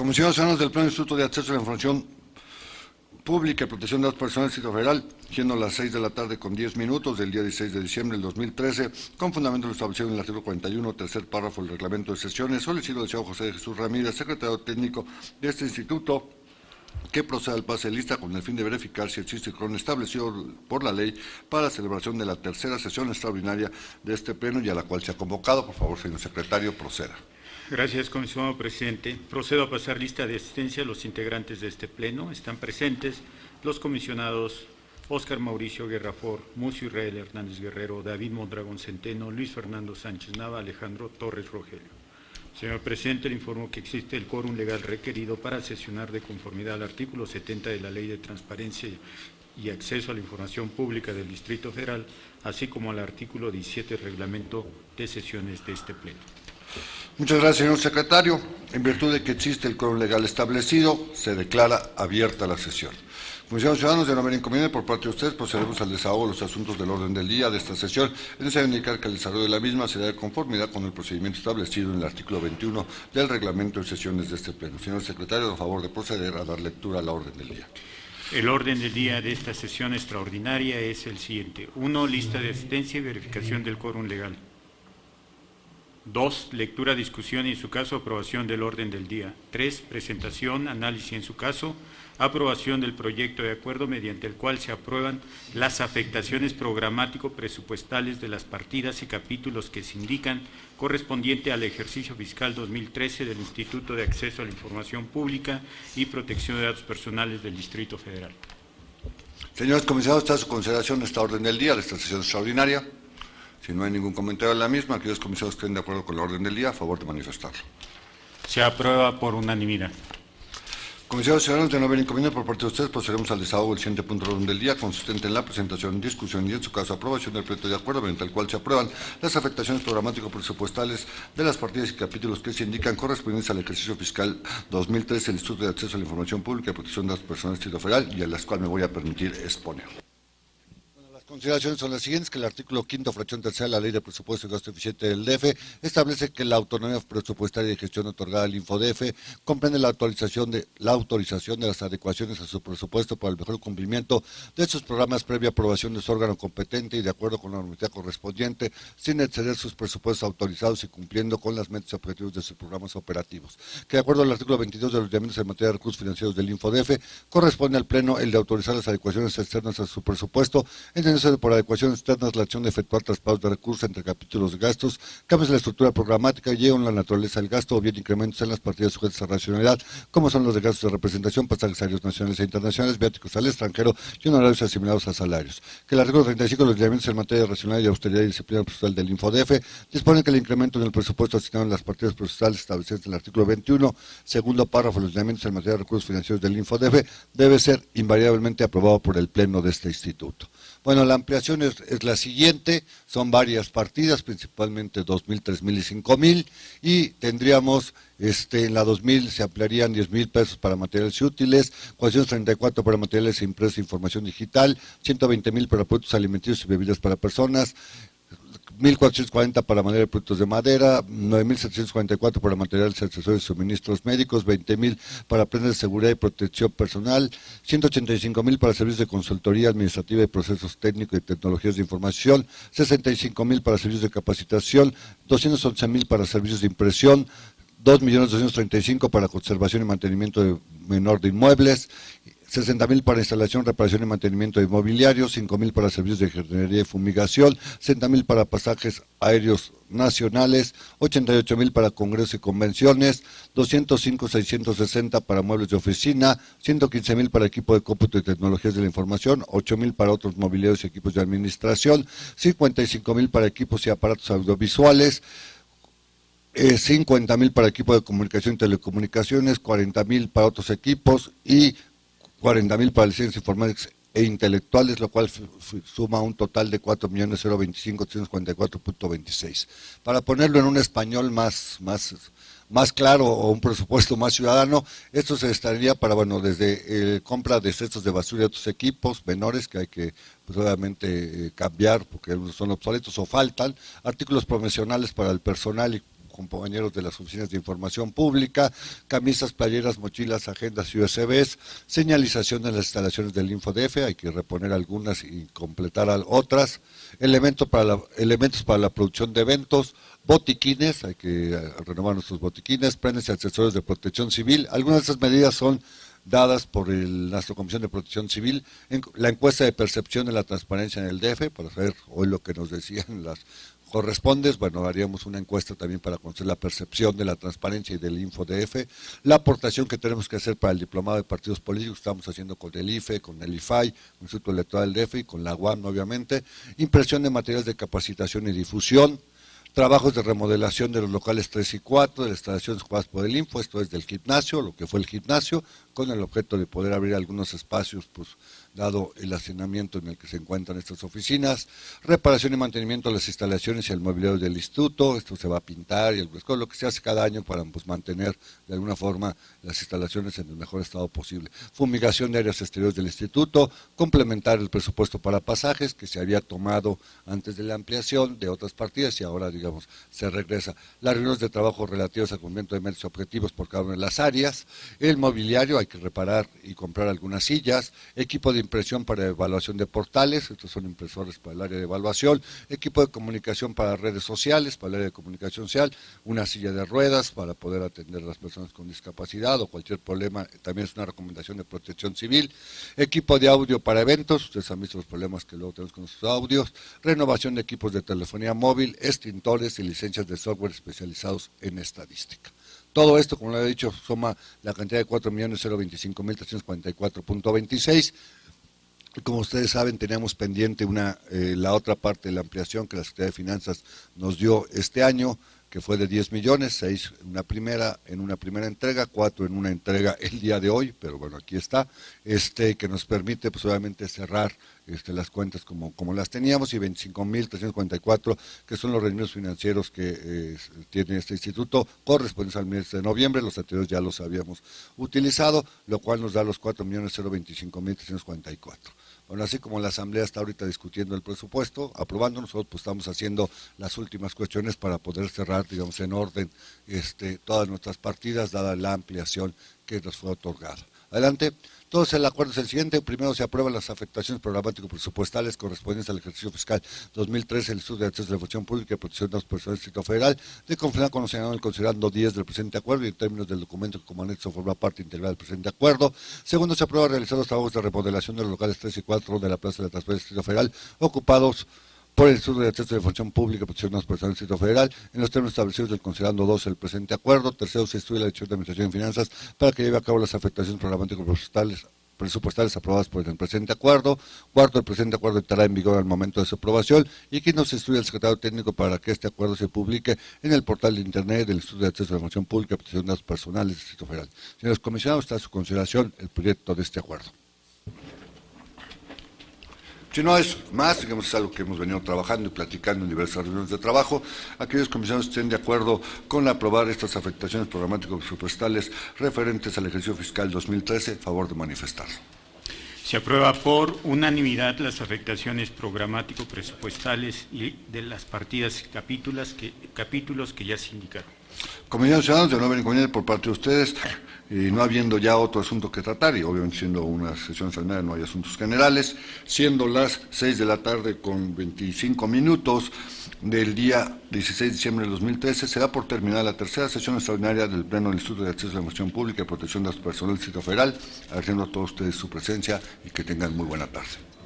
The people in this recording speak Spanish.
Comisionados Ciudadanos del Pleno Instituto de Acceso a la Información Pública y Protección de las Personas del Distrito Federal, siendo las 6 de la tarde con 10 minutos del día 16 de diciembre del 2013, con fundamento lo establecido en el artículo 41, tercer párrafo del reglamento de sesiones, solicito al señor José de Jesús Ramírez, secretario técnico de este instituto, que proceda al pase de lista con el fin de verificar si existe el cronograma establecido por la ley para la celebración de la tercera sesión extraordinaria de este pleno y a la cual se ha convocado. Por favor, señor secretario, proceda. Gracias, comisionado presidente. Procedo a pasar lista de asistencia a los integrantes de este pleno. Están presentes los comisionados Óscar Mauricio Guerrafor, Mucio Israel Hernández Guerrero, David Mondragón Centeno, Luis Fernando Sánchez Nava, Alejandro Torres Rogelio. Señor presidente, le informo que existe el quórum legal requerido para sesionar de conformidad al artículo 70 de la Ley de Transparencia y Acceso a la Información Pública del Distrito Federal, así como al artículo 17 del Reglamento de Sesiones de este Pleno. Muchas gracias, señor secretario. En virtud de que existe el quórum legal establecido, se declara abierta la sesión. Comisión Ciudadanos, de no haber inconveniente por parte de ustedes, procedemos al desahogo de los asuntos del orden del día de esta sesión. Es necesario indicar que el desarrollo de la misma será de conformidad con el procedimiento establecido en el artículo 21 del reglamento de sesiones de este pleno. Señor secretario, a favor de proceder a dar lectura a la orden del día. El orden del día de esta sesión extraordinaria es el siguiente. Uno, lista de asistencia y verificación del quórum legal. Dos, lectura, discusión y en su caso aprobación del orden del día. Tres, presentación, análisis en su caso, aprobación del proyecto de acuerdo mediante el cual se aprueban las afectaciones programático-presupuestales de las partidas y capítulos que se indican correspondiente al ejercicio fiscal 2013 del Instituto de Acceso a la Información Pública y Protección de Datos Personales del Distrito Federal. Señores comisionados, está a su consideración esta orden del día, de esta sesión extraordinaria. Si no hay ningún comentario a la misma, aquellos comisionados que estén de acuerdo con la orden del día, a favor de manifestarlo. Se aprueba por unanimidad. Comisionados ciudadanos, de no haber inconveniente por parte de ustedes, procederemos al desahogo del siguiente punto de orden del día, consistente en la presentación, discusión y, en su caso, aprobación del proyecto de acuerdo mediante el cual se aprueban las afectaciones programático-presupuestales de las partidas y capítulos que se indican correspondientes al ejercicio fiscal 2013 del Instituto de Acceso a la Información Pública y Protección de las Personas del Distrito Federal y a las cuales me voy a permitir exponer. Consideraciones son las siguientes, que el artículo quinto, fracción tercera de la Ley de Presupuesto y Gasto Eficiente del DF establece que la autonomía presupuestaria y gestión otorgada al InfoDF comprende la autorización de la autorización de las adecuaciones a su presupuesto para el mejor cumplimiento de sus programas previa aprobación de su órgano competente y de acuerdo con la normativa correspondiente, sin exceder sus presupuestos autorizados y cumpliendo con las metas y objetivos de sus programas operativos. Que de acuerdo al artículo 22 de los lineamientos en materia de recursos financieros del InfoDF, corresponde al Pleno el de autorizar las adecuaciones externas a su presupuesto, en por adecuaciones externas la acción de efectuar traspasos de recursos entre capítulos de gastos, cambios en la estructura programática, llevan la naturaleza del gasto o bien incrementos en las partidas sujetas a racionalidad, como son los de gastos de representación, pasajes aéreos nacionales e internacionales, viáticos al extranjero y honorarios asimilados a salarios. Que el artículo 35 de los lineamientos en materia de racionalidad y austeridad y disciplina presupuestal del InfoDF dispone que el incremento en el presupuesto asignado en las partidas presupuestales establecidas en el artículo 21, segundo párrafo de los lineamientos en materia de recursos financieros del InfoDF, debe ser invariablemente aprobado por el Pleno de este instituto. Bueno, la ampliación es, la siguiente, son varias partidas, principalmente 2.000, 3.000 y 5.000, y tendríamos, este, en la 2.000 se ampliarían 10.000 pesos para materiales útiles, 434 para materiales impresos e información digital, 120.000 para productos alimenticios y bebidas para personas, 1.440 para madera de productos de madera, 9.744 para materiales, accesorios y suministros médicos, 20.000 para prendas de seguridad y protección personal, 185.000 para servicios de consultoría administrativa y procesos técnicos y tecnologías de información, 65.000 para servicios de capacitación, 211.000 para servicios de impresión, 2.235.000 para conservación y mantenimiento de menor de inmuebles, 60 mil para instalación, reparación y mantenimiento de inmobiliario, 5 mil para servicios de jardinería y fumigación, 60 mil para pasajes aéreos nacionales, 88 mil para congresos y convenciones, 205 660 para muebles de oficina, 115 mil para equipo de cómputo y tecnologías de la información, 8 mil para otros mobiliarios y equipos de administración, 55 mil para equipos y aparatos audiovisuales, 50 eh, mil para equipo de comunicación y telecomunicaciones, 40 mil para otros equipos y 40 mil para licencias informáticas e intelectuales, lo cual suma un total de 4.025.344.26. Para ponerlo en un español más, más, más claro o un presupuesto más ciudadano, esto se estaría para, bueno, desde eh, compra de cestos de basura y otros equipos menores que hay que, pues obviamente, eh, cambiar porque son obsoletos o faltan, artículos profesionales para el personal y compañeros de las oficinas de información pública, camisas, playeras, mochilas, agendas y USBs, señalización en las instalaciones del InfoDF, hay que reponer algunas y completar otras, elementos para la, elementos para la producción de eventos, botiquines, hay que eh, renovar nuestros botiquines, prendas y accesorios de protección civil. Algunas de esas medidas son dadas por el, nuestra Comisión de Protección Civil, la encuesta de percepción de la transparencia en el DF, para saber hoy lo que nos decían las correspondes, bueno, haríamos una encuesta también para conocer la percepción de la transparencia y del InfoDF, la aportación que tenemos que hacer para el diplomado de partidos políticos, estamos haciendo con el IFE, con el IFAI, con el Instituto Electoral del DF y con la UAM, obviamente, impresión de materiales de capacitación y difusión, trabajos de remodelación de los locales 3 y 4 de las instalaciones jugadas por el Info, esto es del gimnasio, lo que fue el gimnasio, con el objeto de poder abrir algunos espacios, pues dado el hacinamiento en el que se encuentran estas oficinas, reparación y mantenimiento de las instalaciones y el mobiliario del instituto, esto se va a pintar y el lo que se hace cada año para pues, mantener de alguna forma las instalaciones en el mejor estado posible. Fumigación de áreas exteriores del instituto, complementar el presupuesto para pasajes que se había tomado antes de la ampliación de otras partidas y ahora, digamos, se regresa. Las reuniones de trabajo relativas al cumplimiento de medios objetivos por cada una de las áreas, el mobiliario, hay que reparar y comprar algunas sillas, equipo de impresión para evaluación de portales, estos son impresores para el área de evaluación, equipo de comunicación para redes sociales, para el área de comunicación social, una silla de ruedas para poder atender a las personas con discapacidad o cualquier problema, también es una recomendación de protección civil, equipo de audio para eventos, ustedes han visto los problemas que luego tenemos con nuestros audios, renovación de equipos de telefonía móvil, extintores y licencias de software especializados en estadística. Todo esto, como le he dicho, suma la cantidad de 4.025.344.26 como ustedes saben, teníamos pendiente una, eh, la otra parte de la ampliación que la Secretaría de Finanzas nos dio este año, que fue de 10 millones, 6 una primera, en una primera entrega, 4 en una entrega el día de hoy, pero bueno, aquí está, este, que nos permite pues obviamente cerrar este, las cuentas como, como las teníamos y 25.344 que son los rendimientos financieros que tiene este instituto correspondientes al mes de noviembre, los anteriores ya los habíamos utilizado, lo cual nos da los 4.025.344. Bueno, así como la Asamblea está ahorita discutiendo el presupuesto, aprobando, nosotros pues, estamos haciendo las últimas cuestiones para poder cerrar, digamos, en orden este, todas nuestras partidas, dada la ampliación que nos fue otorgada. Adelante. Entonces, el acuerdo es el siguiente. Primero se aprueban las afectaciones programático-presupuestales correspondientes al ejercicio fiscal 2013 el Estudio de Acceso a la Función Pública y Protección de las Personas del Distrito Federal, de conformidad con los señalados considerando 10 del presente acuerdo y en términos del documento que como anexo forma parte integral del presente acuerdo. Segundo, se aprueba realizar los trabajos de remodelación de los locales 3 y 4 de la Plaza de la Transparencia del Distrito Federal, ocupados por el Estudio de Acceso de Función Pública y Protección de las Personas del Distrito Federal, en los términos establecidos del considerando 2 el presente acuerdo. Tercero, se estudia la Dirección de Administración y Finanzas para que lleve a cabo las afectaciones programático-presupuestales presupuestales aprobadas por el presente acuerdo. Cuarto, el presente acuerdo estará en vigor al momento de su aprobación. Y quinto, se estudia el secretario técnico para que este acuerdo se publique en el portal de Internet del Estudio de Acceso a la Información Pública y Protección de Datos Personales del Distrito Federal. Señores comisionados, está a su consideración el proyecto de este acuerdo. Si no es más, digamos, es algo que hemos venido trabajando y platicando en diversas reuniones de trabajo. Aquellos comisionados estén de acuerdo con aprobar estas afectaciones programáticos presupuestales referentes al ejercicio fiscal 2013, favor de manifestar. Se aprueba por unanimidad las afectaciones programático presupuestales y de las partidas capítulos que, capítulos que ya se indicaron. Comisionados ciudadanos, de haber inconveniente por parte de ustedes, y no habiendo ya otro asunto que tratar, y obviamente siendo una sesión extraordinaria no hay asuntos generales, siendo las 6 de la tarde con 25 minutos del día 16 de diciembre de 2013, se da por terminada la tercera sesión extraordinaria del Pleno del Instituto de Acceso a la Información Pública y Protección de las Personas del Distrito Federal, agradeciendo a todos ustedes su presencia y que tengan muy buena tarde.